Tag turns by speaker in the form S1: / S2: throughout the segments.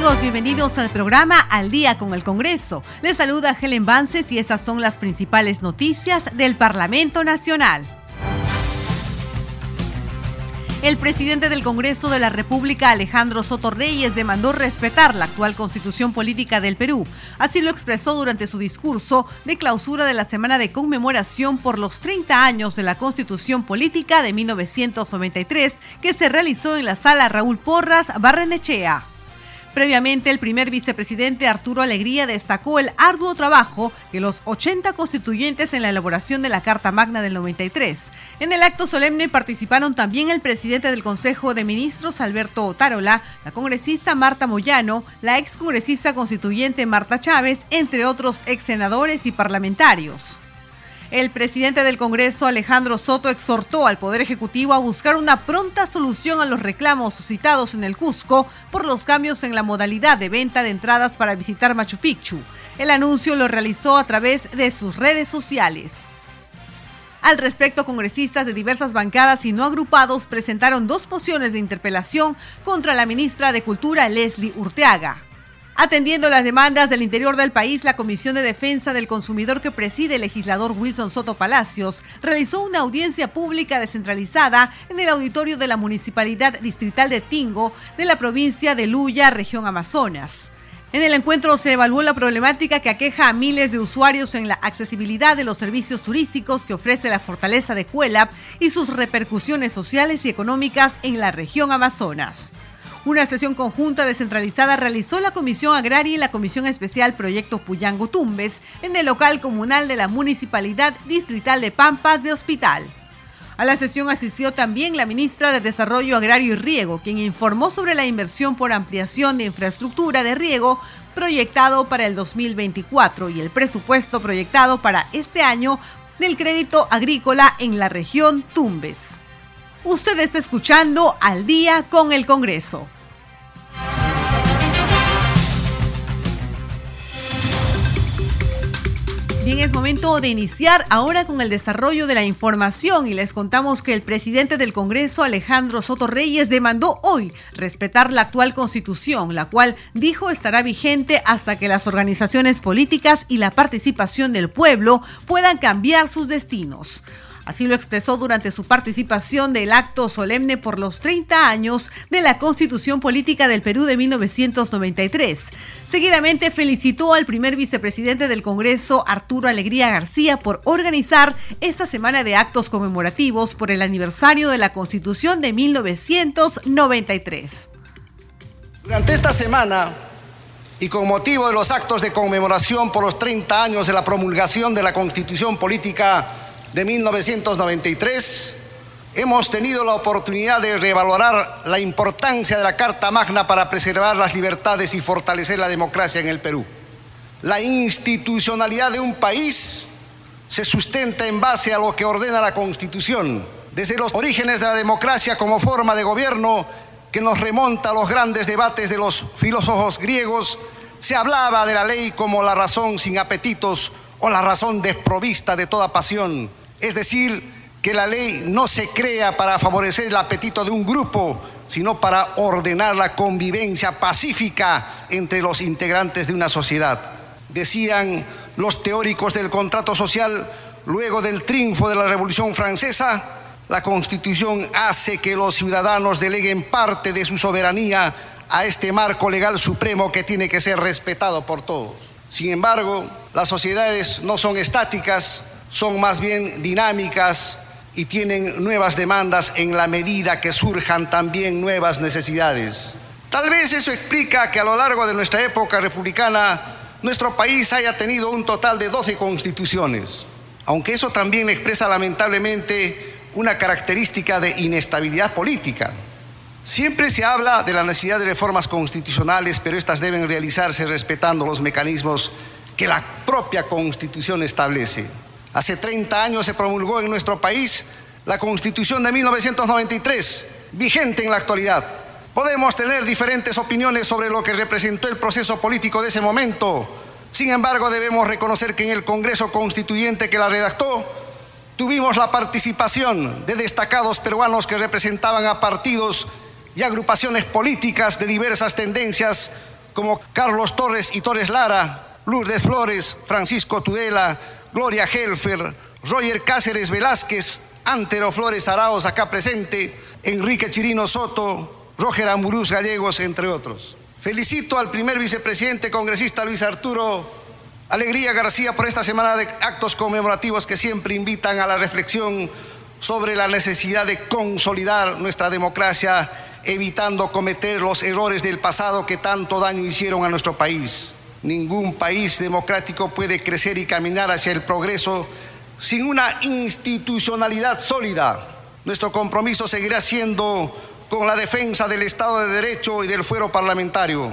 S1: Bienvenidos al programa Al Día con el Congreso. Les saluda Helen Vances y esas son las principales noticias del Parlamento Nacional. El presidente del Congreso de la República, Alejandro Soto Reyes, demandó respetar la actual constitución política del Perú. Así lo expresó durante su discurso de clausura de la semana de conmemoración por los 30 años de la constitución política de 1993, que se realizó en la sala Raúl Porras Barrenechea. Previamente, el primer vicepresidente Arturo Alegría destacó el arduo trabajo que los 80 constituyentes en la elaboración de la Carta Magna del 93. En el acto solemne participaron también el presidente del Consejo de Ministros Alberto Otárola, la congresista Marta Moyano, la ex congresista constituyente Marta Chávez, entre otros ex senadores y parlamentarios. El presidente del Congreso, Alejandro Soto, exhortó al Poder Ejecutivo a buscar una pronta solución a los reclamos suscitados en el Cusco por los cambios en la modalidad de venta de entradas para visitar Machu Picchu. El anuncio lo realizó a través de sus redes sociales. Al respecto, congresistas de diversas bancadas y no agrupados presentaron dos mociones de interpelación contra la ministra de Cultura, Leslie Urteaga. Atendiendo las demandas del interior del país, la Comisión de Defensa del Consumidor que preside el legislador Wilson Soto Palacios realizó una audiencia pública descentralizada en el auditorio de la Municipalidad Distrital de Tingo de la provincia de Luya, región Amazonas. En el encuentro se evaluó la problemática que aqueja a miles de usuarios en la accesibilidad de los servicios turísticos que ofrece la fortaleza de Cuelap y sus repercusiones sociales y económicas en la región Amazonas. Una sesión conjunta descentralizada realizó la Comisión Agraria y la Comisión Especial Proyecto Puyango Tumbes en el local comunal de la Municipalidad Distrital de Pampas de Hospital. A la sesión asistió también la ministra de Desarrollo Agrario y Riego, quien informó sobre la inversión por ampliación de infraestructura de riego proyectado para el 2024 y el presupuesto proyectado para este año del crédito agrícola en la región Tumbes. Usted está escuchando Al día con el Congreso. Bien, es momento de iniciar ahora con el desarrollo de la información y les contamos que el presidente del Congreso, Alejandro Soto Reyes, demandó hoy respetar la actual constitución, la cual dijo estará vigente hasta que las organizaciones políticas y la participación del pueblo puedan cambiar sus destinos. Así lo expresó durante su participación del acto solemne por los 30 años de la Constitución Política del Perú de 1993. Seguidamente felicitó al primer vicepresidente del Congreso, Arturo Alegría García, por organizar esta semana de actos conmemorativos por el aniversario de la Constitución de 1993.
S2: Durante esta semana y con motivo de los actos de conmemoración por los 30 años de la promulgación de la Constitución Política de 1993, hemos tenido la oportunidad de revalorar la importancia de la Carta Magna para preservar las libertades y fortalecer la democracia en el Perú. La institucionalidad de un país se sustenta en base a lo que ordena la Constitución, desde los orígenes de la democracia como forma de gobierno que nos remonta a los grandes debates de los filósofos griegos, se hablaba de la ley como la razón sin apetitos o la razón desprovista de toda pasión es decir, que la ley no se crea para favorecer el apetito de un grupo, sino para ordenar la convivencia pacífica entre los integrantes de una sociedad. Decían los teóricos del contrato social, luego del triunfo de la Revolución Francesa, la Constitución hace que los ciudadanos deleguen parte de su soberanía a este marco legal supremo que tiene que ser respetado por todos. Sin embargo, las sociedades no son estáticas, son más bien dinámicas y tienen nuevas demandas en la medida que surjan también nuevas necesidades. Tal vez eso explica que a lo largo de nuestra época republicana nuestro país haya tenido un total de 12 constituciones, aunque eso también expresa lamentablemente una característica de inestabilidad política. Siempre se habla de la necesidad de reformas constitucionales, pero estas deben realizarse respetando los mecanismos que la propia Constitución establece. Hace 30 años se promulgó en nuestro país la Constitución de 1993, vigente en la actualidad. Podemos tener diferentes opiniones sobre lo que representó el proceso político de ese momento. Sin embargo, debemos reconocer que en el Congreso Constituyente que la redactó, tuvimos la participación de destacados peruanos que representaban a partidos y agrupaciones políticas de diversas tendencias como Carlos Torres y Torres Lara, Lourdes Flores, Francisco Tudela, Gloria Helfer, Roger Cáceres Velázquez, Antero Flores Araos acá presente, Enrique Chirino Soto, Roger Amurús Gallegos, entre otros. Felicito al primer vicepresidente congresista Luis Arturo Alegría García por esta semana de actos conmemorativos que siempre invitan a la reflexión sobre la necesidad de consolidar nuestra democracia, evitando cometer los errores del pasado que tanto daño hicieron a nuestro país. Ningún país democrático puede crecer y caminar hacia el progreso sin una institucionalidad sólida. Nuestro compromiso seguirá siendo con la defensa del Estado de Derecho y del fuero parlamentario.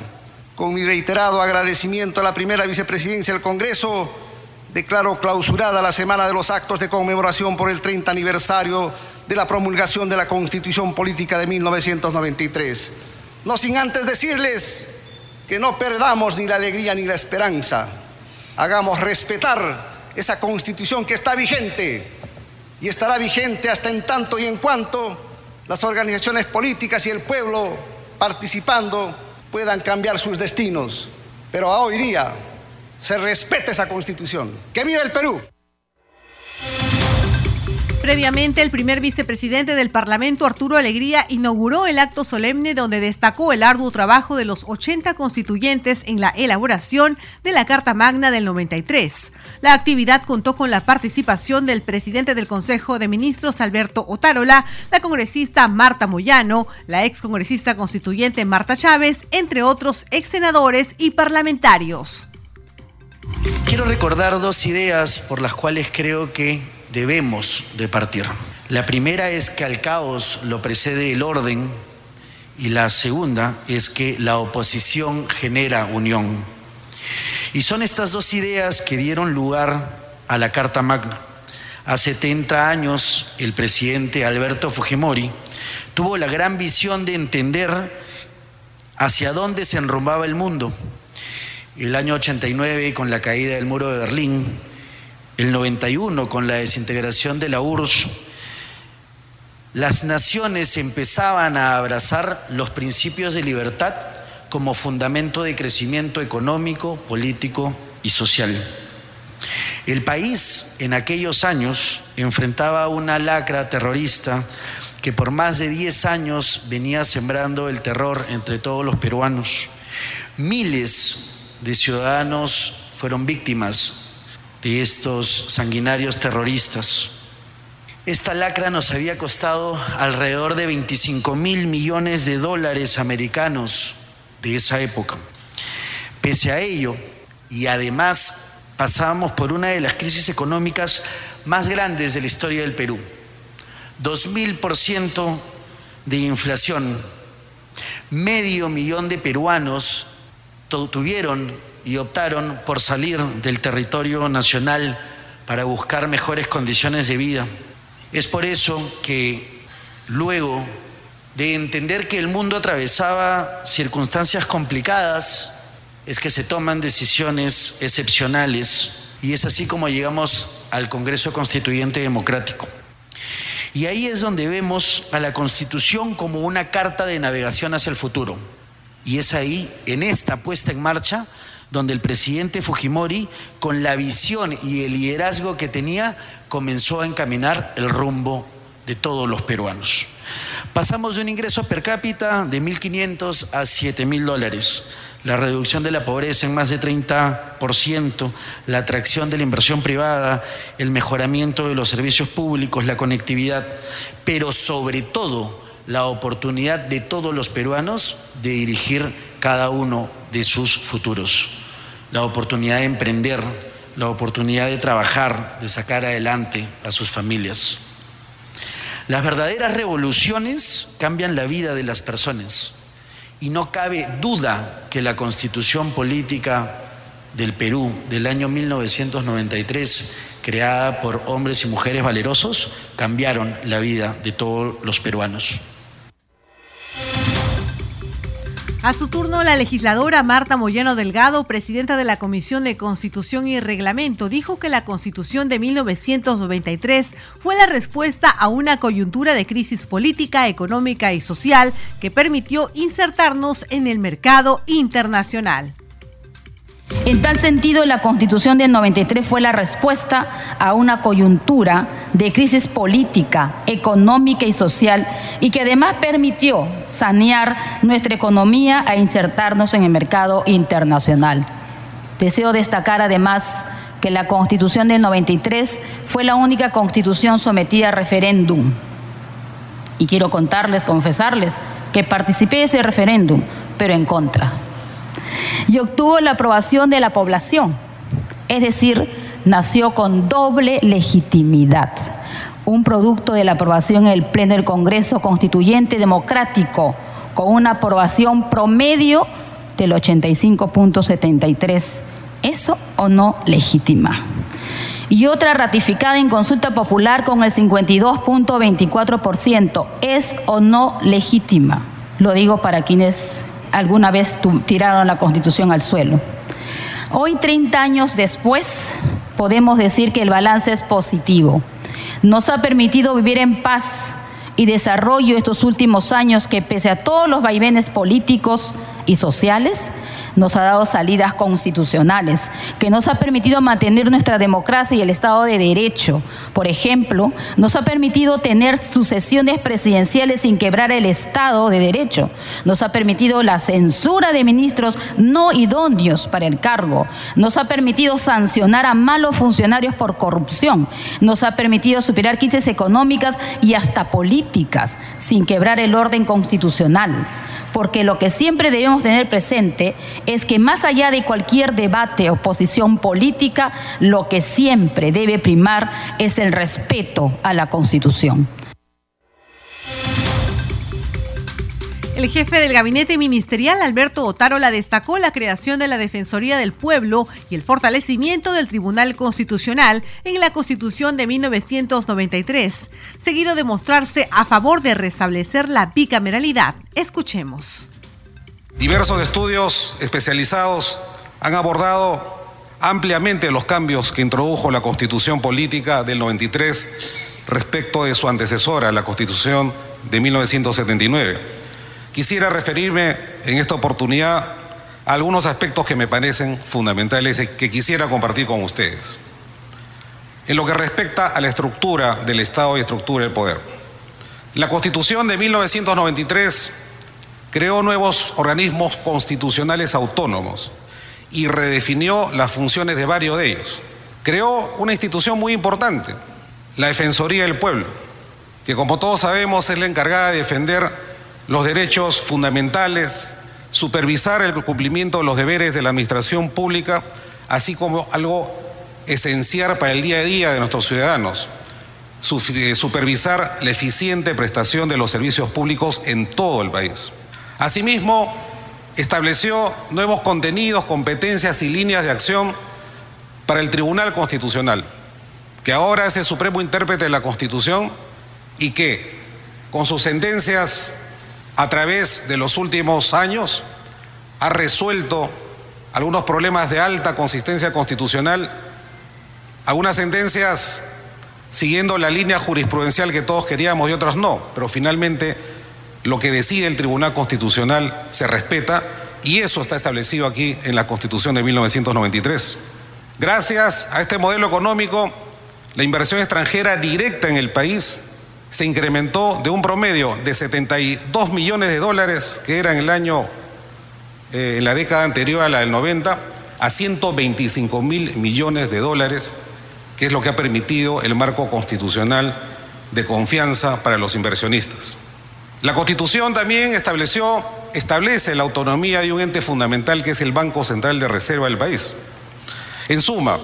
S2: Con mi reiterado agradecimiento a la primera vicepresidencia del Congreso, declaro clausurada la semana de los actos de conmemoración por el 30 aniversario de la promulgación de la Constitución Política de 1993. No sin antes decirles que no perdamos ni la alegría ni la esperanza. Hagamos respetar esa constitución que está vigente y estará vigente hasta en tanto y en cuanto las organizaciones políticas y el pueblo participando puedan cambiar sus destinos. Pero a hoy día se respete esa constitución. ¡Que viva el Perú!
S1: Previamente, el primer vicepresidente del Parlamento, Arturo Alegría, inauguró el acto solemne donde destacó el arduo trabajo de los 80 constituyentes en la elaboración de la Carta Magna del 93. La actividad contó con la participación del presidente del Consejo de Ministros, Alberto Otárola, la congresista Marta Moyano, la ex congresista constituyente Marta Chávez, entre otros ex senadores y parlamentarios.
S3: Quiero recordar dos ideas por las cuales creo que debemos de partir. La primera es que al caos lo precede el orden y la segunda es que la oposición genera unión. Y son estas dos ideas que dieron lugar a la Carta Magna. Hace 70 años el presidente Alberto Fujimori tuvo la gran visión de entender hacia dónde se enrumbaba el mundo. El año 89, con la caída del muro de Berlín, el 91 con la desintegración de la URSS, las naciones empezaban a abrazar los principios de libertad como fundamento de crecimiento económico, político y social. El país en aquellos años enfrentaba una lacra terrorista que por más de 10 años venía sembrando el terror entre todos los peruanos. Miles de ciudadanos fueron víctimas estos sanguinarios terroristas. Esta lacra nos había costado alrededor de 25 mil millones de dólares americanos de esa época. Pese a ello, y además pasábamos por una de las crisis económicas más grandes de la historia del Perú. 2.000% de inflación. Medio millón de peruanos tuvieron y optaron por salir del territorio nacional para buscar mejores condiciones de vida. Es por eso que luego de entender que el mundo atravesaba circunstancias complicadas, es que se toman decisiones excepcionales y es así como llegamos al Congreso Constituyente Democrático. Y ahí es donde vemos a la Constitución como una carta de navegación hacia el futuro. Y es ahí, en esta puesta en marcha, donde el presidente Fujimori, con la visión y el liderazgo que tenía, comenzó a encaminar el rumbo de todos los peruanos. Pasamos de un ingreso per cápita de 1.500 a 7.000 dólares, la reducción de la pobreza en más de 30%, la atracción de la inversión privada, el mejoramiento de los servicios públicos, la conectividad, pero sobre todo la oportunidad de todos los peruanos de dirigir cada uno de sus futuros. La oportunidad de emprender, la oportunidad de trabajar, de sacar adelante a sus familias. Las verdaderas revoluciones cambian la vida de las personas y no cabe duda que la constitución política del Perú del año 1993, creada por hombres y mujeres valerosos, cambiaron la vida de todos los peruanos.
S1: A su turno, la legisladora Marta Moyano Delgado, presidenta de la Comisión de Constitución y Reglamento, dijo que la Constitución de 1993 fue la respuesta a una coyuntura de crisis política, económica y social que permitió insertarnos en el mercado internacional.
S4: En tal sentido, la Constitución del 93 fue la respuesta a una coyuntura de crisis política, económica y social y que además permitió sanear nuestra economía e insertarnos en el mercado internacional. Deseo destacar además que la Constitución del 93 fue la única constitución sometida a referéndum. Y quiero contarles, confesarles, que participé de ese referéndum, pero en contra y obtuvo la aprobación de la población, es decir, nació con doble legitimidad, un producto de la aprobación en el Pleno del Congreso Constituyente Democrático, con una aprobación promedio del 85.73. ¿Eso o no legítima? Y otra ratificada en consulta popular con el 52.24%. ¿Es o no legítima? Lo digo para quienes alguna vez tiraron la constitución al suelo. Hoy, 30 años después, podemos decir que el balance es positivo. Nos ha permitido vivir en paz y desarrollo estos últimos años que pese a todos los vaivenes políticos y sociales, nos ha dado salidas constitucionales, que nos ha permitido mantener nuestra democracia y el Estado de Derecho. Por ejemplo, nos ha permitido tener sucesiones presidenciales sin quebrar el Estado de Derecho. Nos ha permitido la censura de ministros no idóneos para el cargo. Nos ha permitido sancionar a malos funcionarios por corrupción. Nos ha permitido superar crisis económicas y hasta políticas sin quebrar el orden constitucional porque lo que siempre debemos tener presente es que más allá de cualquier debate o posición política, lo que siempre debe primar es el respeto a la Constitución.
S1: El jefe del gabinete ministerial, Alberto Otárola, destacó la creación de la Defensoría del Pueblo y el fortalecimiento del Tribunal Constitucional en la Constitución de 1993, seguido de mostrarse a favor de restablecer la bicameralidad. Escuchemos.
S5: Diversos estudios especializados han abordado ampliamente los cambios que introdujo la Constitución Política del 93 respecto de su antecesora, la Constitución de 1979 Quisiera referirme en esta oportunidad a algunos aspectos que me parecen fundamentales y que quisiera compartir con ustedes. En lo que respecta a la estructura del Estado y estructura del poder. La Constitución de 1993 creó nuevos organismos constitucionales autónomos y redefinió las funciones de varios de ellos. Creó una institución muy importante, la Defensoría del Pueblo, que como todos sabemos es la encargada de defender los derechos fundamentales, supervisar el cumplimiento de los deberes de la administración pública, así como algo esencial para el día a día de nuestros ciudadanos, eh, supervisar la eficiente prestación de los servicios públicos en todo el país. Asimismo, estableció nuevos contenidos, competencias y líneas de acción para el Tribunal Constitucional, que ahora es el supremo intérprete de la Constitución y que, con sus sentencias a través de los últimos años ha resuelto algunos problemas de alta consistencia constitucional, algunas sentencias siguiendo la línea jurisprudencial que todos queríamos y otras no, pero finalmente lo que decide el Tribunal Constitucional se respeta y eso está establecido aquí en la Constitución de 1993. Gracias a este modelo económico, la inversión extranjera directa en el país se incrementó de un promedio de 72 millones de dólares, que era en el año, eh, en la década anterior a la del 90, a 125 mil millones de dólares, que es lo que ha permitido el marco constitucional de confianza para los inversionistas. La Constitución también estableció, establece la autonomía de un ente fundamental que es el Banco Central de Reserva del país. En suma,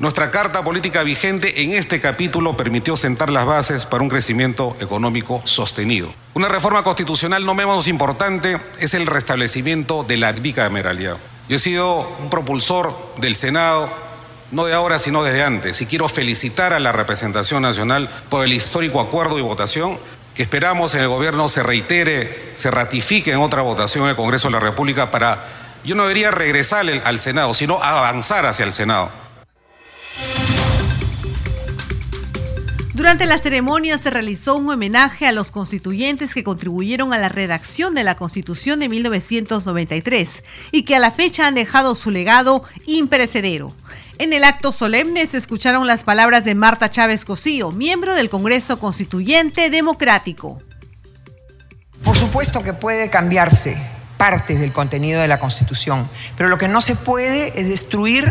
S5: nuestra carta política vigente en este capítulo permitió sentar las bases para un crecimiento económico sostenido. Una reforma constitucional no menos importante es el restablecimiento de la bicameralidad. Yo he sido un propulsor del Senado, no de ahora, sino desde antes, y quiero felicitar a la representación nacional por el histórico acuerdo y votación que esperamos en el gobierno se reitere, se ratifique en otra votación en el Congreso de la República para, yo no debería regresar al Senado, sino avanzar hacia el Senado.
S1: Durante la ceremonia se realizó un homenaje a los constituyentes que contribuyeron a la redacción de la Constitución de 1993 y que a la fecha han dejado su legado imperecedero. En el acto solemne se escucharon las palabras de Marta Chávez Cosío, miembro del Congreso Constituyente Democrático.
S6: Por supuesto que puede cambiarse partes del contenido de la Constitución, pero lo que no se puede es destruir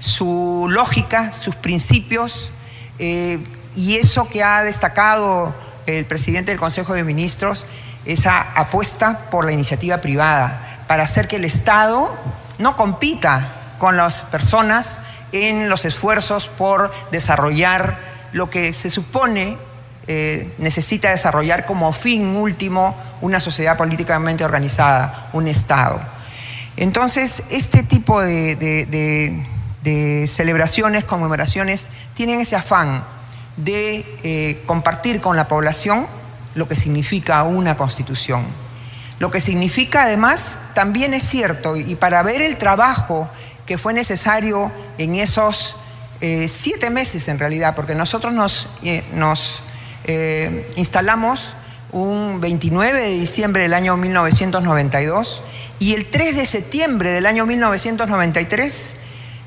S6: su lógica, sus principios. Eh, y eso que ha destacado el presidente del Consejo de Ministros, esa apuesta por la iniciativa privada, para hacer que el Estado no compita con las personas en los esfuerzos por desarrollar lo que se supone eh, necesita desarrollar como fin último una sociedad políticamente organizada, un Estado. Entonces, este tipo de celebraciones, conmemoraciones, tienen ese afán de eh, compartir con la población lo que significa una constitución. Lo que significa además también es cierto, y para ver el trabajo que fue necesario en esos eh, siete meses en realidad, porque nosotros nos, eh, nos instalamos un 29 de diciembre del año 1992 y el 3 de septiembre del año 1993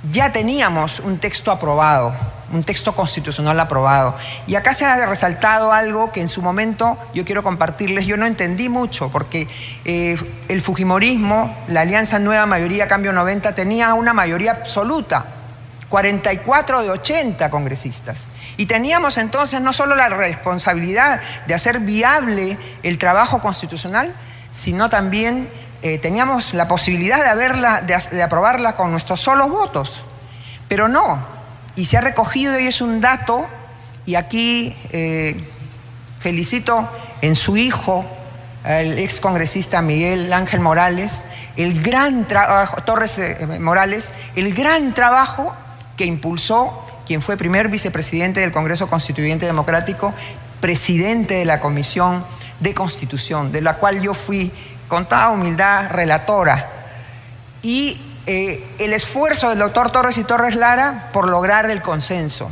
S6: ya teníamos un texto aprobado un texto constitucional aprobado. Y acá se ha resaltado algo que en su momento yo quiero compartirles, yo no entendí mucho, porque eh, el Fujimorismo, la Alianza Nueva Mayoría Cambio 90, tenía una mayoría absoluta. 44 de 80 congresistas. Y teníamos entonces no solo la responsabilidad de hacer viable el trabajo constitucional, sino también eh, teníamos la posibilidad de, haberla, de aprobarla con nuestros solos votos. Pero no, y se ha recogido y es un dato, y aquí eh, felicito en su hijo, el ex congresista Miguel Ángel Morales, el gran trabajo, Torres eh, Morales, el gran trabajo que impulsó quien fue primer vicepresidente del Congreso Constituyente Democrático, presidente de la Comisión de Constitución, de la cual yo fui con toda humildad relatora. Y eh, el esfuerzo del doctor Torres y Torres Lara por lograr el consenso.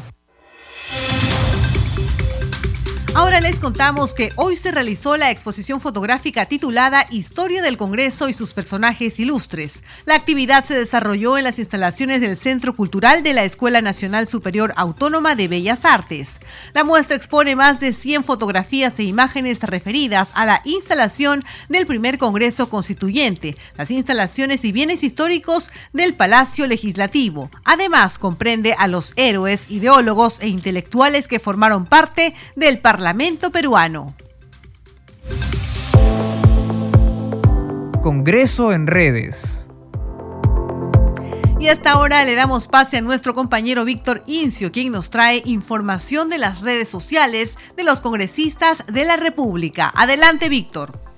S1: Ahora les contamos que hoy se realizó la exposición fotográfica titulada Historia del Congreso y sus personajes ilustres. La actividad se desarrolló en las instalaciones del Centro Cultural de la Escuela Nacional Superior Autónoma de Bellas Artes. La muestra expone más de 100 fotografías e imágenes referidas a la instalación del primer Congreso Constituyente, las instalaciones y bienes históricos del Palacio Legislativo. Además, comprende a los héroes, ideólogos e intelectuales que formaron parte del Parlamento Parlamento peruano.
S7: Congreso en redes.
S1: Y hasta ahora le damos pase a nuestro compañero Víctor Incio, quien nos trae información de las redes sociales de los congresistas de la República. Adelante, Víctor.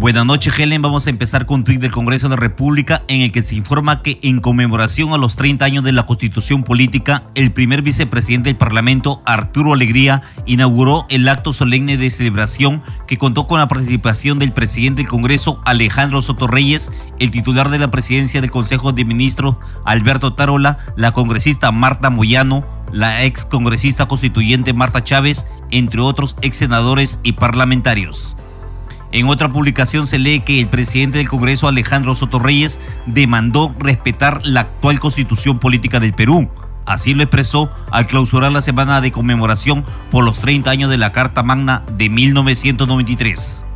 S8: Buenas noches, Helen. Vamos a empezar con un tuit del Congreso de la República en el que se informa que en conmemoración a los 30 años de la Constitución Política, el primer vicepresidente del Parlamento, Arturo Alegría, inauguró el acto solemne de celebración que contó con la participación del presidente del Congreso, Alejandro Sotorreyes, el titular de la presidencia del Consejo de Ministros, Alberto Tarola, la congresista Marta Moyano, la ex congresista constituyente Marta Chávez, entre otros ex senadores y parlamentarios. En otra publicación se lee que el presidente del Congreso, Alejandro Sotorreyes, demandó respetar la actual constitución política del Perú. Así lo expresó al clausurar la semana de conmemoración por los 30 años de la Carta Magna de 1993.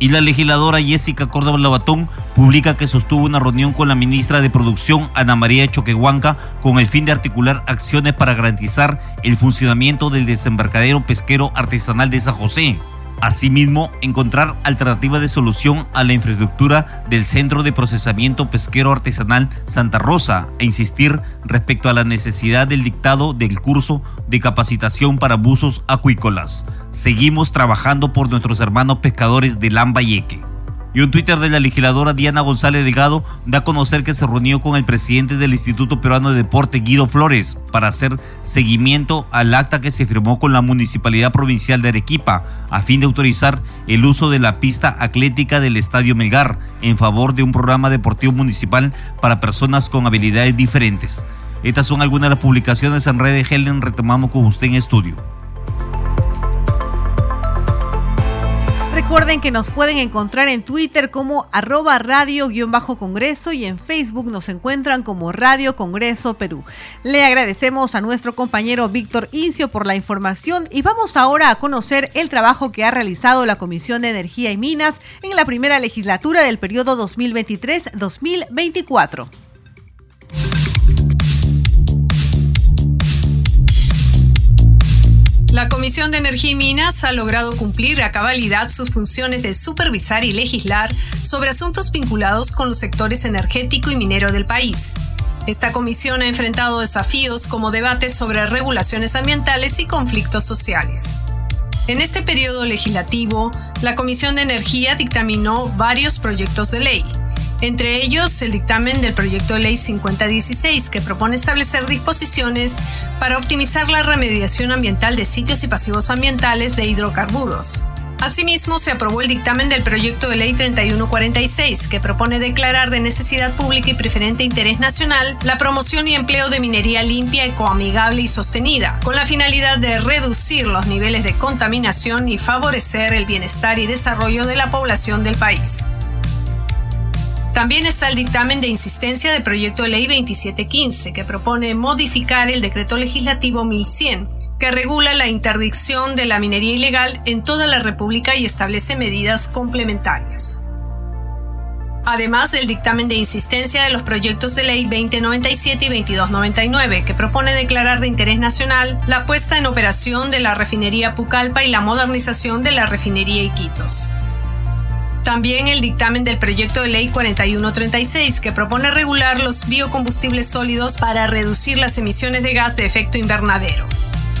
S8: Y la legisladora Jessica Córdoba Labatón publica que sostuvo una reunión con la ministra de Producción, Ana María Choquehuanca, con el fin de articular acciones para garantizar el funcionamiento del desembarcadero pesquero artesanal de San José. Asimismo, encontrar alternativas de solución a la infraestructura del Centro de Procesamiento Pesquero Artesanal Santa Rosa e insistir respecto a la necesidad del dictado del curso de capacitación para buzos acuícolas. Seguimos trabajando por nuestros hermanos pescadores de Lambayeque. Y un Twitter de la legisladora Diana González Delgado da a conocer que se reunió con el presidente del Instituto Peruano de Deporte, Guido Flores, para hacer seguimiento al acta que se firmó con la Municipalidad Provincial de Arequipa, a fin de autorizar el uso de la pista atlética del Estadio Melgar en favor de un programa deportivo municipal para personas con habilidades diferentes. Estas son algunas de las publicaciones en redes Helen, retomamos con usted en estudio.
S1: Recuerden que nos pueden encontrar en Twitter como arroba radio-congreso y en Facebook nos encuentran como Radio Congreso Perú. Le agradecemos a nuestro compañero Víctor Incio por la información y vamos ahora a conocer el trabajo que ha realizado la Comisión de Energía y Minas en la primera legislatura del periodo 2023-2024.
S9: La Comisión de Energía y Minas ha logrado cumplir a cabalidad sus funciones de supervisar y legislar sobre asuntos vinculados con los sectores energético y minero del país. Esta comisión ha enfrentado desafíos como debates sobre regulaciones ambientales y conflictos sociales. En este periodo legislativo, la Comisión de Energía dictaminó varios proyectos de ley, entre ellos el dictamen del proyecto de ley 5016 que propone establecer disposiciones para optimizar la remediación ambiental de sitios y pasivos ambientales de hidrocarburos. Asimismo, se aprobó el dictamen del proyecto de ley 3146, que propone declarar de necesidad pública y preferente interés nacional la promoción y empleo de minería limpia, ecoamigable y sostenida, con la finalidad de reducir los niveles de contaminación y favorecer el bienestar y desarrollo de la población del país. También está el dictamen de insistencia del proyecto de ley 2715, que propone modificar el decreto legislativo 1100, que regula la interdicción de la minería ilegal en toda la República y establece medidas complementarias. Además del dictamen de insistencia de los proyectos de ley 2097 y 2299, que propone declarar de interés nacional la puesta en operación de la refinería Pucallpa y la modernización de la refinería Iquitos. También el dictamen del proyecto de ley 4136 que propone regular los biocombustibles sólidos para reducir las emisiones de gas de efecto invernadero.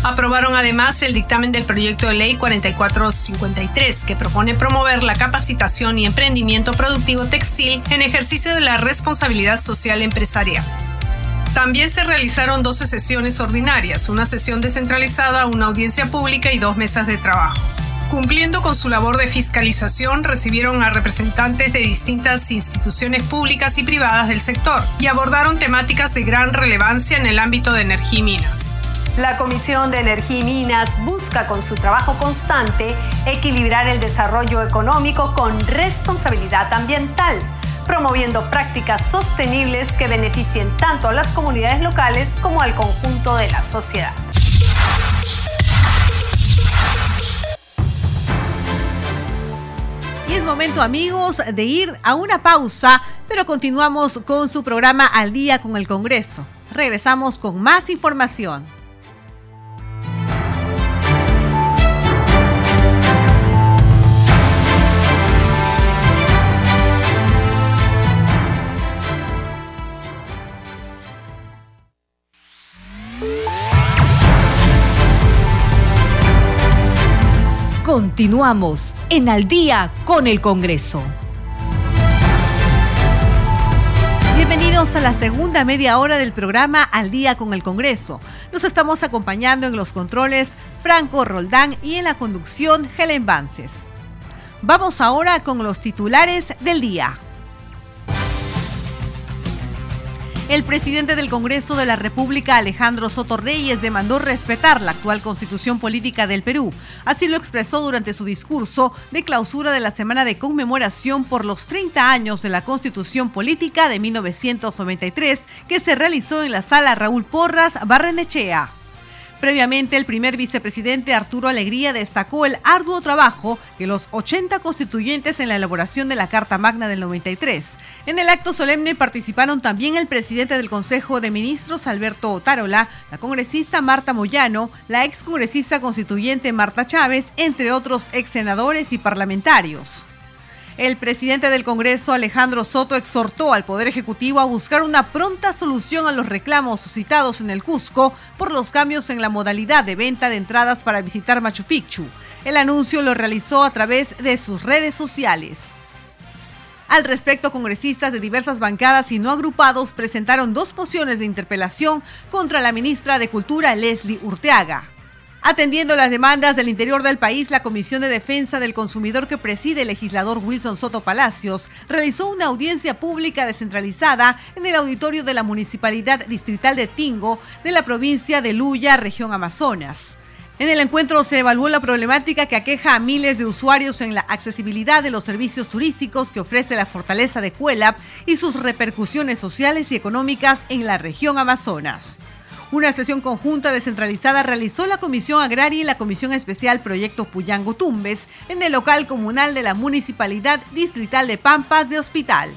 S9: Aprobaron además el dictamen del proyecto de ley 4453 que propone promover la capacitación y emprendimiento productivo textil en ejercicio de la responsabilidad social empresarial. También se realizaron 12 sesiones ordinarias, una sesión descentralizada, una audiencia pública y dos mesas de trabajo. Cumpliendo con su labor de fiscalización, recibieron a representantes de distintas instituciones públicas y privadas del sector y abordaron temáticas de gran relevancia en el ámbito de energía y minas.
S10: La Comisión de Energía y Minas busca con su trabajo constante equilibrar el desarrollo económico con responsabilidad ambiental, promoviendo prácticas sostenibles que beneficien tanto a las comunidades locales como al conjunto de la sociedad.
S1: Y es momento amigos de ir a una pausa, pero continuamos con su programa Al día con el Congreso. Regresamos con más información.
S11: Continuamos en Al día con el Congreso.
S1: Bienvenidos a la segunda media hora del programa Al día con el Congreso. Nos estamos acompañando en los controles Franco Roldán y en la conducción Helen Vances. Vamos ahora con los titulares del día. El presidente del Congreso de la República, Alejandro Soto Reyes, demandó respetar la actual constitución política del Perú. Así lo expresó durante su discurso de clausura de la semana de conmemoración por los 30 años de la constitución política de 1993 que se realizó en la sala Raúl Porras Barrenechea. Previamente, el primer vicepresidente Arturo Alegría destacó el arduo trabajo que los 80 constituyentes en la elaboración de la Carta Magna del 93. En el acto solemne participaron también el presidente del Consejo de Ministros Alberto Otárola, la congresista Marta Moyano, la ex congresista constituyente Marta Chávez, entre otros ex senadores y parlamentarios. El presidente del Congreso, Alejandro Soto, exhortó al Poder Ejecutivo a buscar una pronta solución a los reclamos suscitados en el Cusco por los cambios en la modalidad de venta de entradas para visitar Machu Picchu. El anuncio lo realizó a través de sus redes sociales. Al respecto, congresistas de diversas bancadas y no agrupados presentaron dos mociones de interpelación contra la ministra de Cultura, Leslie Urteaga. Atendiendo las demandas del interior del país, la Comisión de Defensa del Consumidor que preside el legislador Wilson Soto Palacios realizó una audiencia pública descentralizada en el auditorio de la Municipalidad Distrital de Tingo de la provincia de Luya, región Amazonas. En el encuentro se evaluó la problemática que aqueja a miles de usuarios en la accesibilidad de los servicios turísticos que ofrece la fortaleza de Cuelap y sus repercusiones sociales y económicas en la región Amazonas. Una sesión conjunta descentralizada realizó la Comisión Agraria y la Comisión Especial Proyecto Puyango Tumbes en el local comunal de la Municipalidad Distrital de Pampas de Hospital.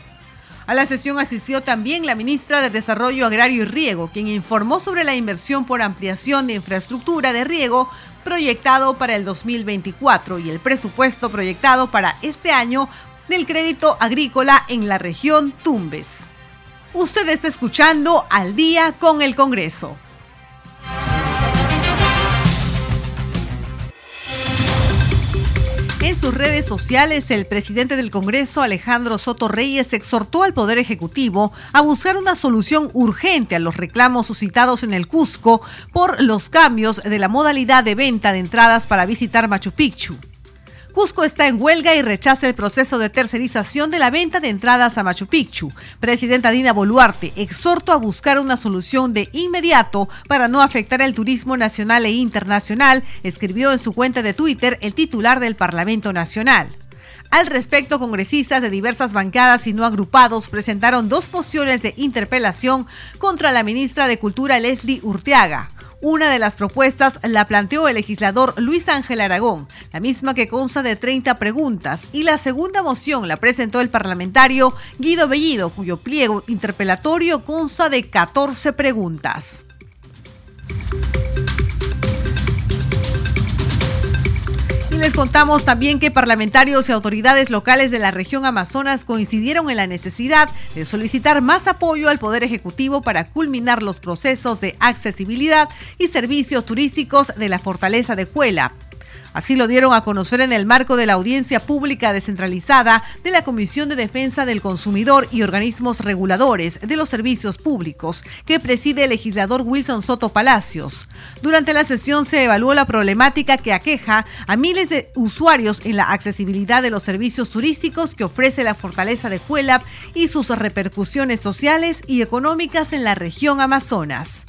S1: A la sesión asistió también la ministra de Desarrollo Agrario y Riego, quien informó sobre la inversión por ampliación de infraestructura de riego proyectado para el 2024 y el presupuesto proyectado para este año del crédito agrícola en la región Tumbes. Usted está escuchando al día con el Congreso. En sus redes sociales, el presidente del Congreso, Alejandro Soto Reyes, exhortó al Poder Ejecutivo a buscar una solución urgente a los reclamos suscitados en el Cusco por los cambios de la modalidad de venta de entradas para visitar Machu Picchu. Cusco está en huelga y rechaza el proceso de tercerización de la venta de entradas a Machu Picchu. Presidenta Dina Boluarte exhorto a buscar una solución de inmediato para no afectar el turismo nacional e internacional, escribió en su cuenta de Twitter el titular del Parlamento Nacional. Al respecto, congresistas de diversas bancadas y no agrupados presentaron dos mociones de interpelación contra la ministra de Cultura Leslie Urteaga. Una de las propuestas la planteó el legislador Luis Ángel Aragón, la misma que consta de 30 preguntas, y la segunda moción la presentó el parlamentario Guido Bellido, cuyo pliego interpelatorio consta de 14 preguntas. Les contamos también que parlamentarios y autoridades locales de la región Amazonas coincidieron en la necesidad de solicitar más apoyo al Poder Ejecutivo para culminar los procesos de accesibilidad y servicios turísticos de la fortaleza de Cuela. Así lo dieron a conocer en el marco de la audiencia pública descentralizada de la Comisión de Defensa del Consumidor y organismos reguladores de los servicios públicos que preside el legislador Wilson Soto Palacios. Durante la sesión se evaluó la problemática que aqueja a miles de usuarios en la accesibilidad de los servicios turísticos que ofrece la fortaleza de Cuelap y sus repercusiones sociales y económicas en la región Amazonas.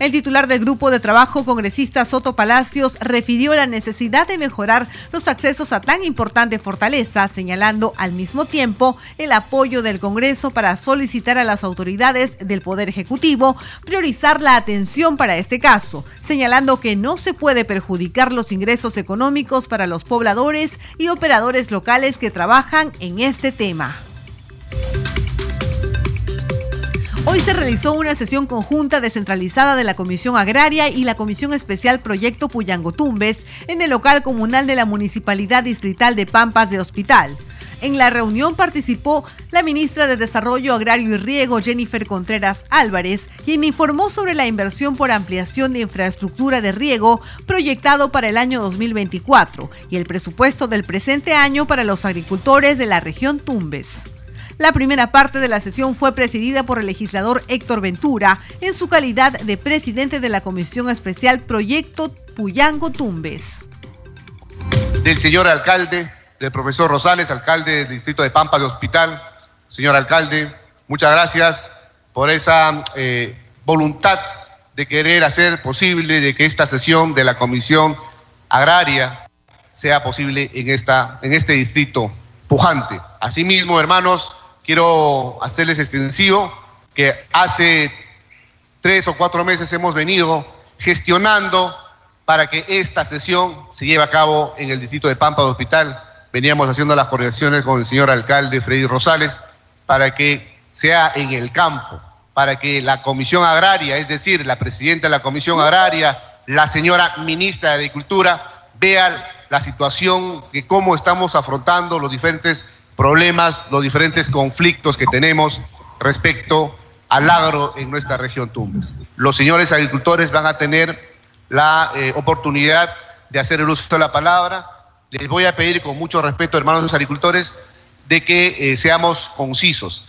S1: El titular del grupo de trabajo congresista Soto Palacios refirió la necesidad de mejorar los accesos a tan importante fortaleza, señalando al mismo tiempo el apoyo del Congreso para solicitar a las autoridades del Poder Ejecutivo priorizar la atención para este caso, señalando que no se puede perjudicar los ingresos económicos para los pobladores y operadores locales que trabajan en este tema. Hoy se realizó una sesión conjunta descentralizada de la Comisión Agraria y la Comisión Especial Proyecto Puyangotumbes en el local comunal de la Municipalidad Distrital de Pampas de Hospital. En la reunión participó la ministra de Desarrollo Agrario y Riego, Jennifer Contreras Álvarez, quien informó sobre la inversión por ampliación de infraestructura de riego proyectado para el año 2024 y el presupuesto del presente año para los agricultores de la región Tumbes. La primera parte de la sesión fue presidida por el legislador Héctor Ventura en su calidad de presidente de la Comisión Especial Proyecto Puyango Tumbes.
S12: Del señor alcalde, del profesor Rosales, alcalde del distrito de Pampa de Hospital. Señor alcalde, muchas gracias por esa eh, voluntad de querer hacer posible de que esta sesión de la Comisión Agraria sea posible en, esta, en este distrito pujante. Asimismo, hermanos, quiero hacerles extensivo que hace tres o cuatro meses hemos venido gestionando para que esta sesión se lleve a cabo en el distrito de Pampa de Hospital. Veníamos haciendo las coordinaciones con el señor alcalde Freddy Rosales para que sea en el campo, para que la Comisión Agraria, es decir, la presidenta de la Comisión Agraria, la señora ministra de Agricultura, vea la situación de cómo estamos afrontando los diferentes problemas, los diferentes conflictos que tenemos respecto al agro en nuestra región Tumbes. Los señores agricultores van a tener la eh, oportunidad de hacer el uso de la palabra. Les voy a pedir con mucho respeto, hermanos agricultores, de que eh, seamos concisos.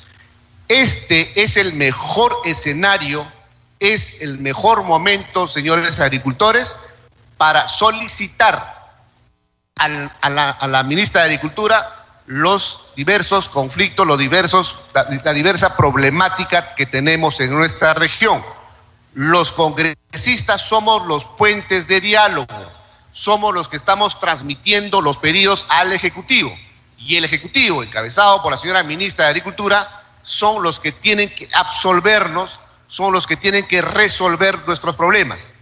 S12: Este es el mejor escenario, es el mejor momento, señores agricultores, para solicitar a, la, ministra de Agricultura los diversos conflictos, los diversos, la diversa problemática que tenemos en nuestra región. Los congresistas somos los puentes de diálogo, somos los que estamos transmitiendo los pedidos al Ejecutivo. Y el Ejecutivo, encabezado por la señora ministra de Agricultura, son los que tienen que absolvernos, son los que tienen que resolver nuestros problemas.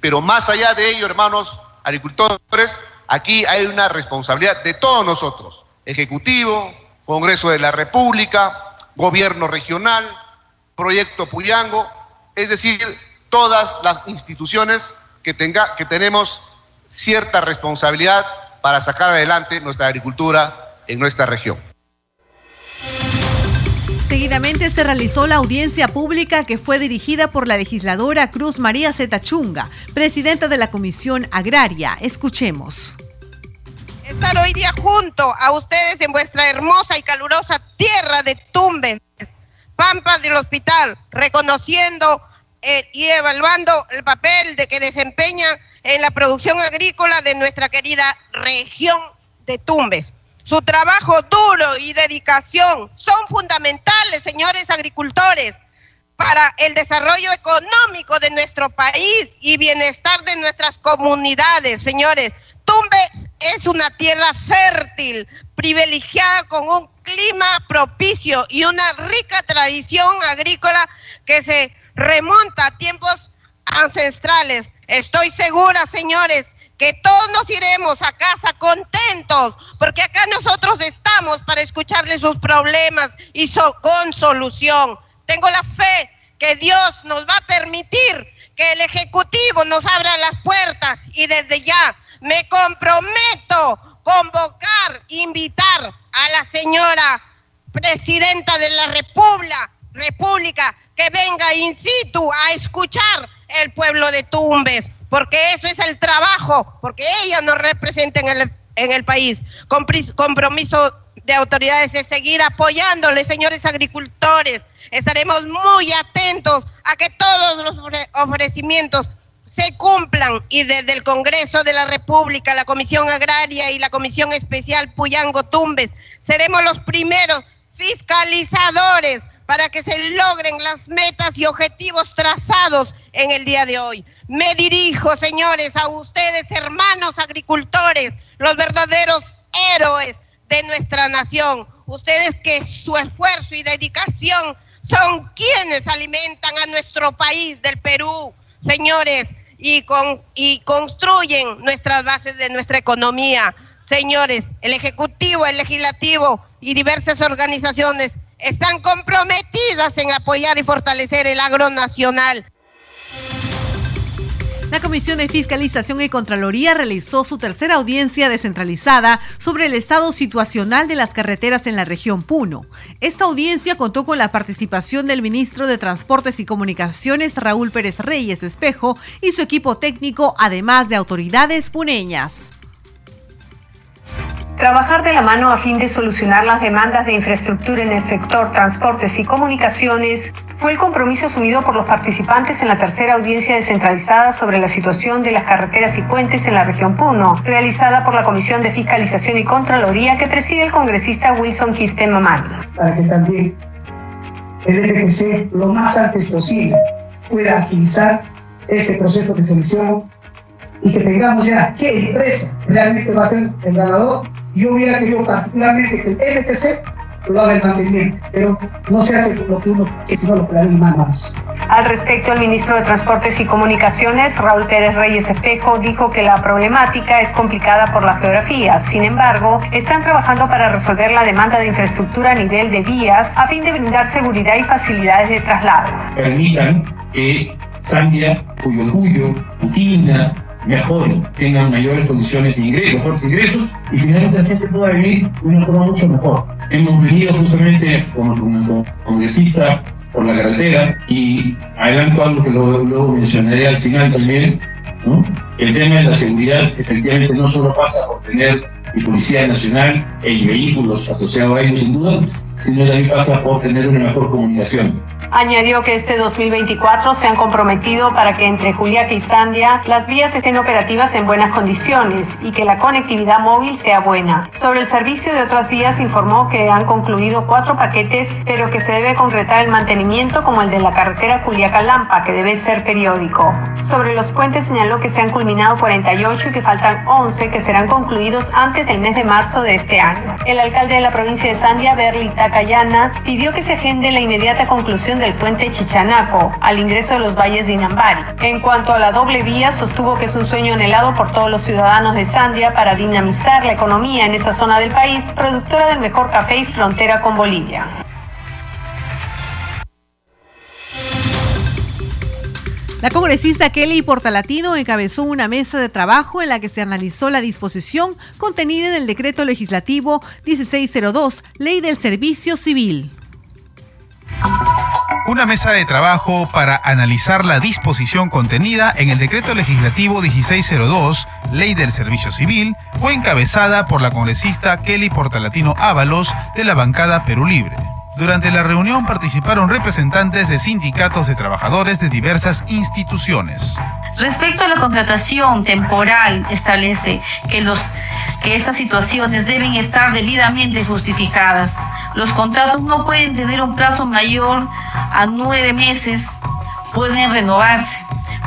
S12: Pero más allá de ello, hermanos agricultores, aquí hay una responsabilidad de todos nosotros, Ejecutivo, Congreso de la República, Gobierno Regional, Proyecto Puyango, es decir, todas las instituciones que, tenga, que tenemos cierta responsabilidad para sacar adelante nuestra agricultura en nuestra región.
S1: Seguidamente se realizó la audiencia pública que fue dirigida por la legisladora Cruz María Zetachunga, presidenta de la Comisión Agraria. Escuchemos.
S13: Estar hoy día junto a ustedes en vuestra hermosa y calurosa tierra de Tumbes, Pampas del Hospital, reconociendo eh, y evaluando el papel de que desempeña en la producción agrícola de nuestra querida región de Tumbes. Su trabajo duro y dedicación son fundamentales, señores agricultores, para el desarrollo económico de nuestro país y bienestar de nuestras comunidades, señores. Tumbes es una tierra fértil, privilegiada con un clima propicio y una rica tradición agrícola que se remonta a tiempos ancestrales. Estoy segura, señores, que todos nos iremos a casa contentos, porque acá nosotros estamos para escucharles sus problemas y con solución. Tengo la fe que Dios nos va a permitir que el Ejecutivo nos abra las puertas y desde ya me comprometo convocar, invitar a la señora presidenta de la República, República que venga in situ a escuchar el pueblo de Tumbes, porque eso es el trabajo, porque ella nos representa en el, país. Compromiso de autoridades es seguir apoyándole, señores agricultores. Estaremos muy atentos a que todos los ofrecimientos se cumplan y desde el Congreso de la República, la Comisión Agraria y la Comisión Especial Puyango Tumbes, seremos los primeros fiscalizadores para que se logren las metas y objetivos trazados en el día de hoy. Me dirijo, señores, a ustedes, hermanos agricultores, los verdaderos héroes de nuestra nación. Ustedes que su esfuerzo y dedicación son quienes alimentan a nuestro país del Perú, señores, y, con, y construyen nuestras bases de nuestra economía. Señores, el Ejecutivo, el Legislativo y diversas organizaciones están comprometidas en apoyar y fortalecer el agro nacional.
S1: La Comisión de Fiscalización y Contraloría realizó su tercera audiencia descentralizada sobre el estado situacional de las carreteras en la región Puno. Esta audiencia contó con la participación del ministro de Transportes y Comunicaciones Raúl Pérez Reyes Espejo y su equipo técnico, además de autoridades puneñas.
S10: Trabajar de la mano a fin de solucionar las demandas de infraestructura en el sector transportes y comunicaciones fue el compromiso asumido por los participantes en la tercera audiencia descentralizada sobre la situación de las carreteras y puentes en la región Puno, realizada por la Comisión de Fiscalización y Contraloría que preside el congresista Wilson Quispe Mamani.
S14: Para que también el FGC lo más antes posible pueda agilizar este proceso de selección y que tengamos ya qué empresa realmente va a ser el ganador yo hubiera querido particularmente que el MTC lo haga el mantenimiento, pero no se hace lo que uno, que si no lo en manos.
S10: Al respecto, el ministro de Transportes y Comunicaciones, Raúl Pérez Reyes Espejo, dijo que la problemática es complicada por la geografía. Sin embargo, están trabajando para resolver la demanda de infraestructura a nivel de vías a fin de brindar seguridad y facilidades de traslado.
S15: Permitan que Zambia, Cuyo Cuyo, Putina, mejoren, tengan mayores condiciones de ingreso, mejores ingresos y finalmente la gente pueda vivir de una forma mucho mejor. Hemos venido justamente como congresista por la carretera y adelanto algo que luego, mencionaré al final también, el tema de la seguridad efectivamente no solo pasa por tener
S16: y Policía Nacional y vehículos asociados a ellos sin duda, sino también pasa por tener una mejor comunicación.
S10: Añadió que este 2024 se han comprometido para que entre Juliaca y Sandia las vías estén operativas en buenas condiciones y que la conectividad móvil sea buena. Sobre el servicio de otras vías informó que han concluido cuatro paquetes, pero que se debe concretar el mantenimiento como el de la carretera Juliaca-Lampa, que debe ser periódico. Sobre los puentes señaló que se han culminado 48 y que faltan 11 que serán concluidos antes del mes de marzo de este año. El alcalde de la provincia de Sandia, Berli Takayana, pidió que se agende la inmediata conclusión del puente Chichanaco al ingreso de los valles de Inambari. En cuanto a la doble vía, sostuvo que es un sueño anhelado por todos los ciudadanos de Sandia para dinamizar la economía en esa zona del país, productora del mejor café y frontera con Bolivia.
S1: La congresista Kelly Portalatino encabezó una mesa de trabajo en la que se analizó la disposición contenida en el decreto legislativo 1602, Ley del Servicio Civil.
S7: Una mesa de trabajo para analizar la disposición contenida en el decreto legislativo 1602, Ley del Servicio Civil, fue encabezada por la congresista Kelly Portalatino Ábalos de la bancada Perú Libre. Durante la reunión participaron representantes de sindicatos de trabajadores de diversas instituciones.
S4: Respecto a la contratación temporal, establece que, los, que estas situaciones deben estar debidamente justificadas. Los contratos no pueden tener un plazo mayor a nueve meses, pueden renovarse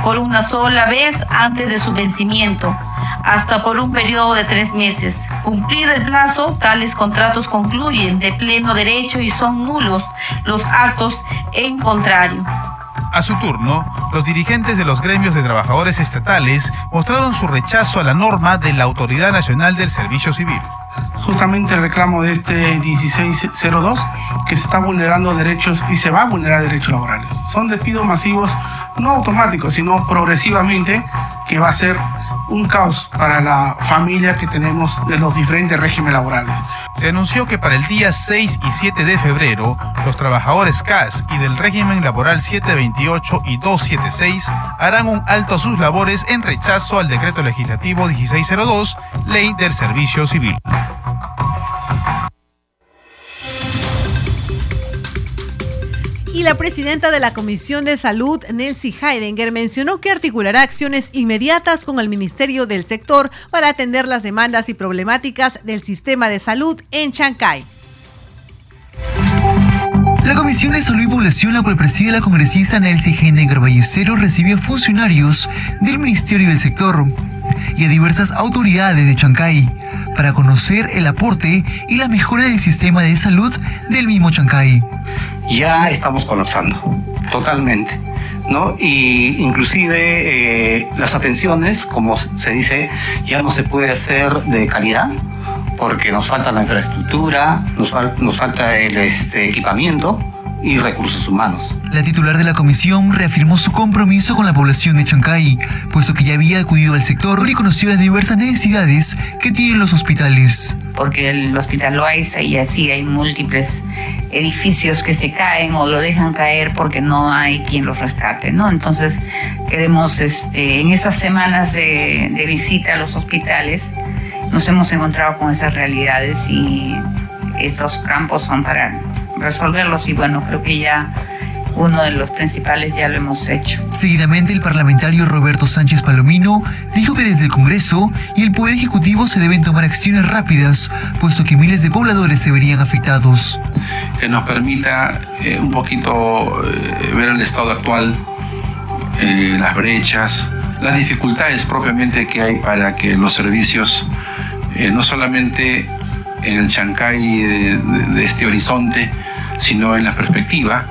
S4: por una sola vez antes de su vencimiento, hasta por un periodo de tres meses. Cumplido el plazo, tales contratos concluyen de pleno derecho y son nulos los actos en contrario.
S7: A su turno, los dirigentes de los gremios de trabajadores estatales mostraron su rechazo a la norma de la Autoridad Nacional del Servicio Civil.
S17: Justamente el reclamo de este 1602, que se está vulnerando derechos y se va a vulnerar derechos laborales. Son despidos masivos, no automáticos, sino progresivamente, que va a ser un caos para la familia que tenemos de los diferentes regímenes laborales.
S7: Se anunció que para el día 6 y 7 de febrero, los trabajadores CAS y del régimen laboral 728 y 276 harán un alto a sus labores en rechazo al decreto legislativo 1602, Ley del Servicio Civil.
S1: Y la presidenta de la Comisión de Salud, Nelsie Heidinger, mencionó que articulará acciones inmediatas con el Ministerio del Sector para atender las demandas y problemáticas del sistema de salud en Chancay.
S18: La Comisión de Salud y Población, la cual preside la congresista Nelsie Heidinger Ballesteros, recibió funcionarios del Ministerio del Sector y a diversas autoridades de Chancay para conocer el aporte y la mejora del sistema de salud del mismo Chancay.
S19: Ya estamos colapsando, totalmente. ¿No? Y inclusive eh, las atenciones, como se dice, ya no se puede hacer de calidad porque nos falta la infraestructura, nos, nos falta el este, equipamiento y recursos humanos.
S18: La titular de la comisión reafirmó su compromiso con la población de Chancay, puesto que ya había acudido al sector y conoció las diversas necesidades que tienen los hospitales.
S4: Porque el hospital Loaiza y así hay múltiples edificios que se caen o lo dejan caer porque no hay quien los rescate, ¿no? Entonces queremos, este, en esas semanas de, de visita a los hospitales, nos hemos encontrado con esas realidades y estos campos son para resolverlos y bueno, creo que ya uno de los principales ya lo hemos hecho.
S18: Seguidamente, el parlamentario Roberto Sánchez Palomino dijo que desde el Congreso y el Poder Ejecutivo se deben tomar acciones rápidas, puesto que miles de pobladores se verían afectados.
S16: Que nos permita eh, un poquito eh, ver el estado actual, eh, las brechas, las dificultades propiamente que hay para que los servicios, no solamente en el Chancay de, de este horizonte, sino en la perspectiva,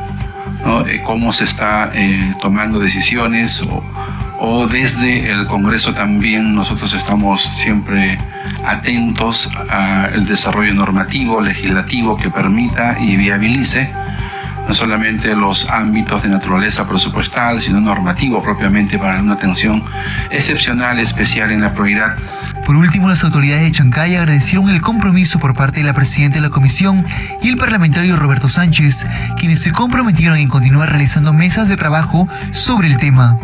S16: cómo se está eh, tomando decisiones o, o, desde el Congreso también nosotros estamos siempre atentos al desarrollo normativo, legislativo que permita y viabilice no solamente los ámbitos de naturaleza presupuestal, sino normativo propiamente para una atención excepcional, especial en la prioridad
S18: por último, las autoridades de Chancay agradecieron el compromiso por parte de la presidenta de la comisión y el parlamentario Roberto Sánchez, quienes se comprometieron en continuar realizando mesas de trabajo sobre el tema.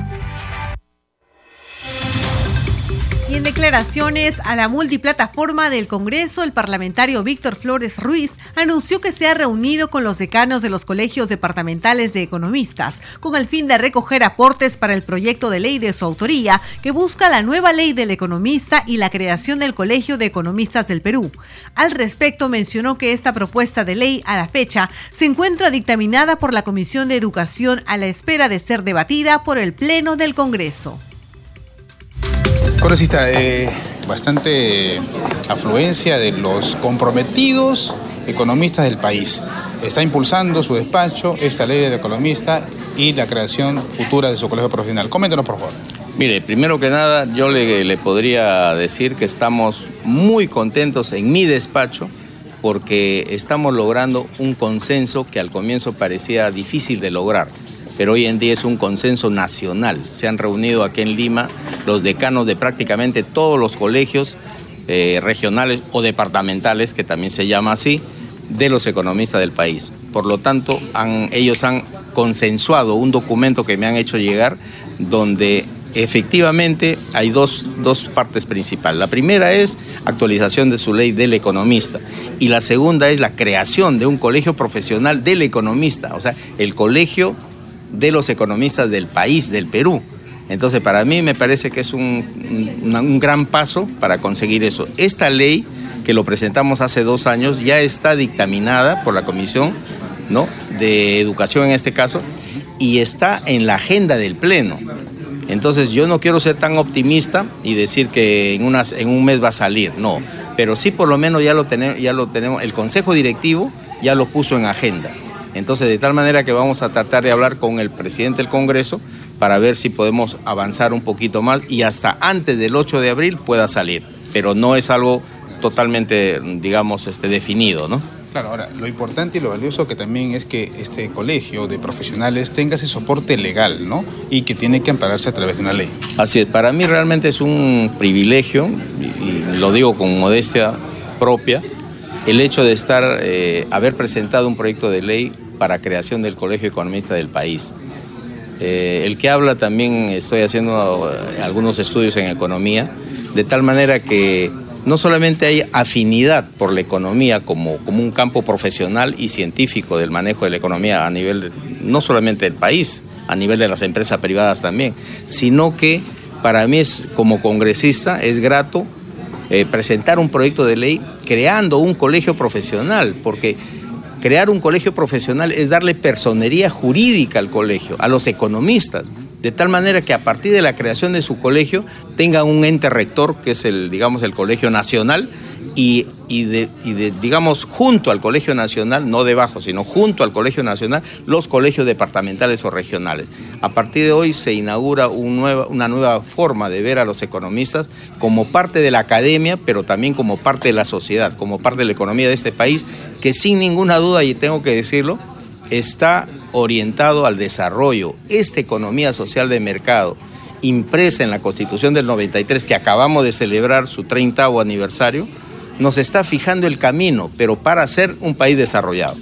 S1: A la multiplataforma del Congreso, el parlamentario Víctor Flores Ruiz anunció que se ha reunido con los decanos de los colegios departamentales de economistas con el fin de recoger aportes para el proyecto de ley de su autoría que busca la nueva ley del economista y la creación del Colegio de Economistas del Perú. Al respecto mencionó que esta propuesta de ley a la fecha se encuentra dictaminada por la Comisión de Educación a la espera de ser debatida por el Pleno del Congreso.
S7: Congresista, eh, bastante afluencia de los comprometidos economistas del país. Está impulsando su despacho esta ley del economista y la creación futura de su colegio profesional. Coméntenos, por favor.
S20: Mire, primero que nada, yo le, le podría decir que estamos muy contentos en mi despacho porque estamos logrando un consenso que al comienzo parecía difícil de lograr pero hoy en día es un consenso nacional. Se han reunido aquí en Lima los decanos de prácticamente todos los colegios eh, regionales o departamentales, que también se llama así, de los economistas del país. Por lo tanto, ellos han consensuado un documento que me han hecho llegar donde efectivamente hay dos, dos, partes principales. La primera es actualización de su ley del economista y la segunda es la creación de un colegio profesional del economista, o sea, el colegio de los economistas del país, del Perú. Entonces, para mí me parece que es un, gran paso para conseguir eso. Esta ley, que lo presentamos hace dos años, ya está dictaminada por la Comisión ¿no? de Educación en este caso, y está en la agenda del Pleno. Entonces, yo no quiero ser tan optimista y decir que en, en un mes va a salir, no. Pero sí, por lo menos ya lo, tenemos, ya lo tenemos, el Consejo Directivo ya lo puso en agenda. Entonces, de tal manera que vamos a tratar de hablar con el presidente del Congreso para ver si podemos avanzar un poquito más y hasta antes del 8 de abril pueda salir. Pero no es algo totalmente, digamos, este, definido, ¿no?
S7: Claro, ahora, lo importante y lo valioso que también es que este colegio de profesionales tenga ese soporte legal, ¿no? Y que tiene que ampararse a través de una ley.
S20: Así es, para mí realmente es un privilegio, y lo digo con modestia propia, el hecho de estar, eh, haber presentado un proyecto de ley para creación del Colegio Economista del país. Eh, el que habla también estoy haciendo eh, algunos estudios en economía, de tal manera que no solamente hay afinidad por la economía como, como un campo profesional y científico del manejo de la economía a nivel, no solamente del país, a nivel de las empresas privadas también, sino que para mí es, como congresista es grato eh, presentar un proyecto de ley creando un colegio profesional, porque crear un colegio profesional es darle personería jurídica al colegio, a los economistas, de tal manera que a partir de la creación de su colegio tengan un ente rector, que es el, digamos, el Colegio Nacional, y, de, digamos, junto al Colegio Nacional, no debajo, sino junto al Colegio Nacional, los colegios departamentales o regionales. A partir de hoy se inaugura una nueva forma de ver a los economistas como parte de la academia, pero también como parte de la sociedad, como parte de la economía de este país, que sin ninguna duda, y tengo que decirlo, está orientado al desarrollo. Esta economía social de mercado, impresa en la Constitución del 93, que acabamos de celebrar su 30 aniversario, nos está fijando el camino, pero para ser un país desarrollado.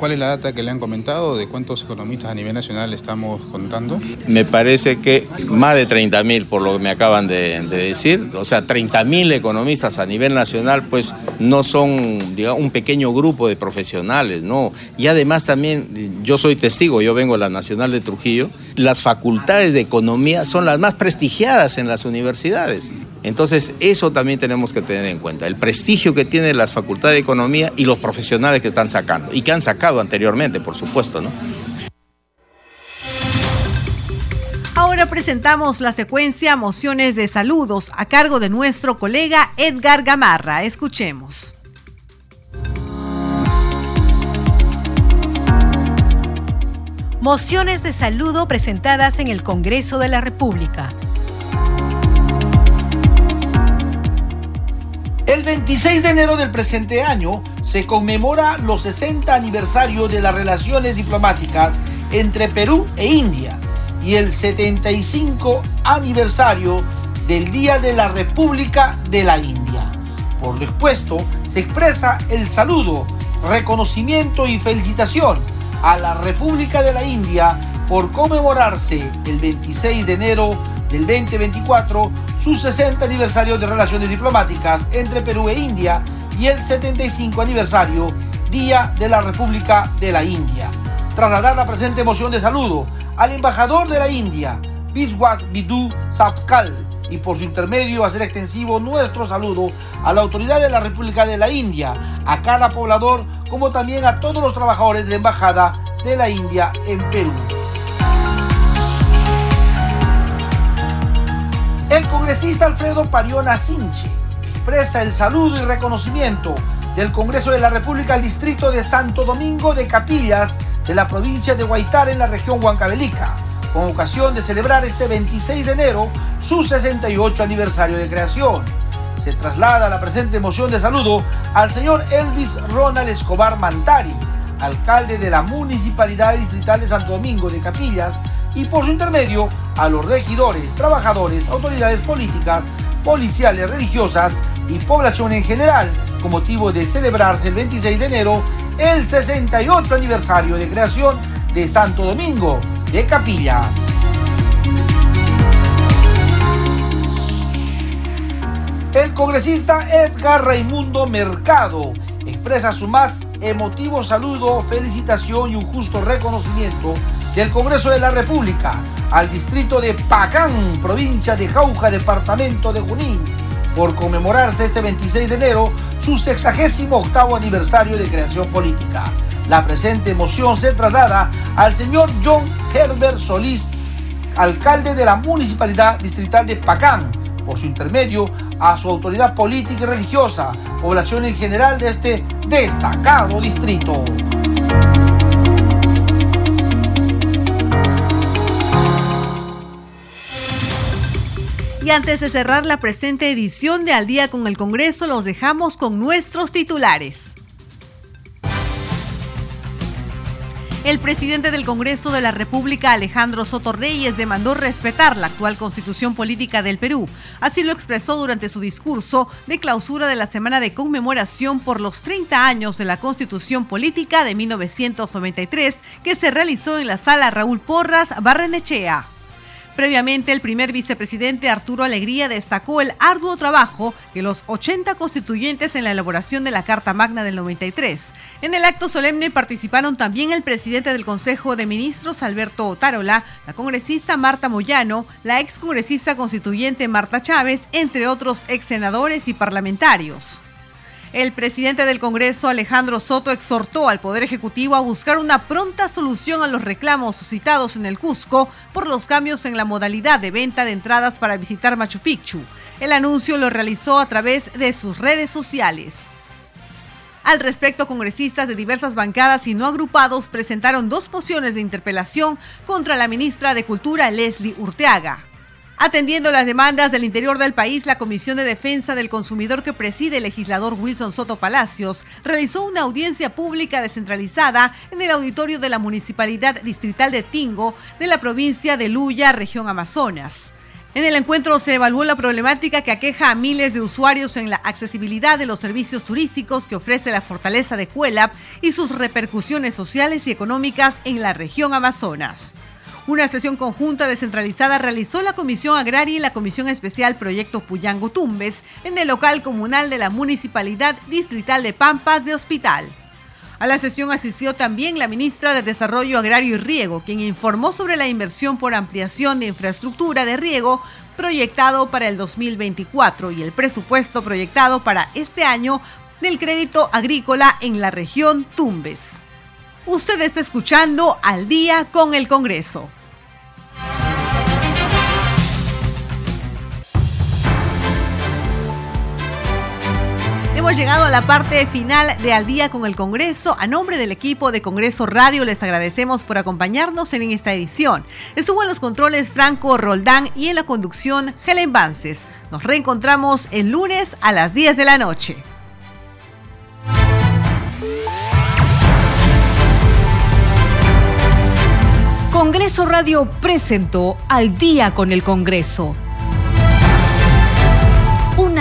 S7: ¿Cuál es la data que le han comentado? ¿De cuántos economistas a nivel nacional estamos contando?
S20: Me parece que más de 30 mil, por lo que me acaban de, decir. O sea, 30 mil economistas a nivel nacional, pues no son digamos, un pequeño grupo de profesionales, ¿no? Y además también, yo soy testigo, yo vengo de la Nacional de Trujillo, las facultades de economía son las más prestigiadas en las universidades. Entonces, eso también tenemos que tener en cuenta, el prestigio que tiene las facultades de economía y los profesionales que están sacando, y que han sacado anteriormente, por supuesto, ¿no?
S1: Ahora presentamos la secuencia Mociones de Saludos a cargo de nuestro colega Edgar Gamarra. Escuchemos.
S11: Mociones de saludo presentadas en el Congreso de la República.
S21: El 26 de enero del presente año se conmemora los 60 aniversarios de las relaciones diplomáticas entre Perú e India y el 75 aniversario del Día de la República de la India. Por lo se expresa el saludo, reconocimiento y felicitación a la República de la India por conmemorarse el 26 de enero del 2024, su 60 aniversario de relaciones diplomáticas entre Perú e India y el 75 aniversario Día de la República de la India. Trasladar la presente moción de saludo al embajador de la India, Biswas Bidu Sapkal, y por su intermedio hacer extensivo nuestro saludo a la autoridad de la República de la India, a cada poblador, como también a todos los trabajadores de la Embajada de la India en Perú. Congresista Alfredo Pariona Sinche expresa el saludo y reconocimiento del Congreso de la República al distrito de Santo Domingo de Capillas de la provincia de Guaitara en la región Huancavelica, con ocasión de celebrar este 26 de enero su 68 aniversario de creación. Se traslada la presente moción de saludo al señor Elvis Ronald Escobar Mantari, alcalde de la Municipalidad Distrital de Santo Domingo de Capillas, y por su intermedio a los regidores, trabajadores, autoridades políticas, policiales, religiosas y población en general, con motivo de celebrarse el 26 de enero el 68 aniversario de creación de Santo Domingo de Capillas. El congresista Edgar Raimundo Mercado expresa su más emotivo saludo, felicitación y un justo reconocimiento del Congreso de la República al distrito de Pacán, provincia de Jauja, departamento de Junín, por conmemorarse este 26 de enero su 68 aniversario de creación política. La presente moción se traslada al señor John Herbert Solís, alcalde de la Municipalidad Distrital de Pacán, por su intermedio a su autoridad política y religiosa, población en general de este destacado distrito.
S1: Y antes de cerrar la presente edición de Al día con el Congreso, los dejamos con nuestros titulares. El presidente del Congreso de la República, Alejandro Soto Reyes, demandó respetar la actual constitución política del Perú. Así lo expresó durante su discurso de clausura de la semana de conmemoración por los 30 años de la constitución política de 1993, que se realizó en la sala Raúl Porras Barrenechea. Previamente, el primer vicepresidente Arturo Alegría destacó el arduo trabajo que los 80 constituyentes en la elaboración de la Carta Magna del 93. En el acto solemne participaron también el presidente del Consejo de Ministros Alberto Otárola, la congresista Marta Moyano, la excongresista constituyente Marta Chávez, entre otros ex senadores y parlamentarios. El presidente del Congreso, Alejandro Soto, exhortó al Poder Ejecutivo a buscar una pronta solución a los reclamos suscitados en el Cusco por los cambios en la modalidad de venta de entradas para visitar Machu Picchu. El anuncio lo realizó a través de sus redes sociales. Al respecto, congresistas de diversas bancadas y no agrupados presentaron dos mociones de interpelación contra la ministra de Cultura, Leslie Urteaga. Atendiendo las demandas del interior del país, la Comisión de Defensa del Consumidor que preside el legislador Wilson Soto Palacios realizó una audiencia pública descentralizada en el auditorio de la Municipalidad Distrital de Tingo de la provincia de Luya, región Amazonas. En el encuentro se evaluó la problemática que aqueja a miles de usuarios en la accesibilidad de los servicios turísticos que ofrece la fortaleza de Cuelap y sus repercusiones sociales y económicas en la región Amazonas. Una sesión conjunta descentralizada realizó la Comisión Agraria y la Comisión Especial Proyecto Puyango Tumbes en el local comunal de la Municipalidad Distrital de Pampas de Hospital. A la sesión asistió también la ministra de Desarrollo Agrario y Riego, quien informó sobre la inversión por ampliación de infraestructura de riego proyectado para el 2024 y el presupuesto proyectado para este año del crédito agrícola en la región Tumbes. Usted está escuchando al día con el Congreso. Hemos llegado a la parte final de Al día con el Congreso. A nombre del equipo de Congreso Radio les agradecemos por acompañarnos en esta edición. Estuvo en los controles Franco Roldán y en la conducción Helen Vances. Nos reencontramos el lunes a las 10 de la noche.
S11: Congreso Radio presentó Al día con el Congreso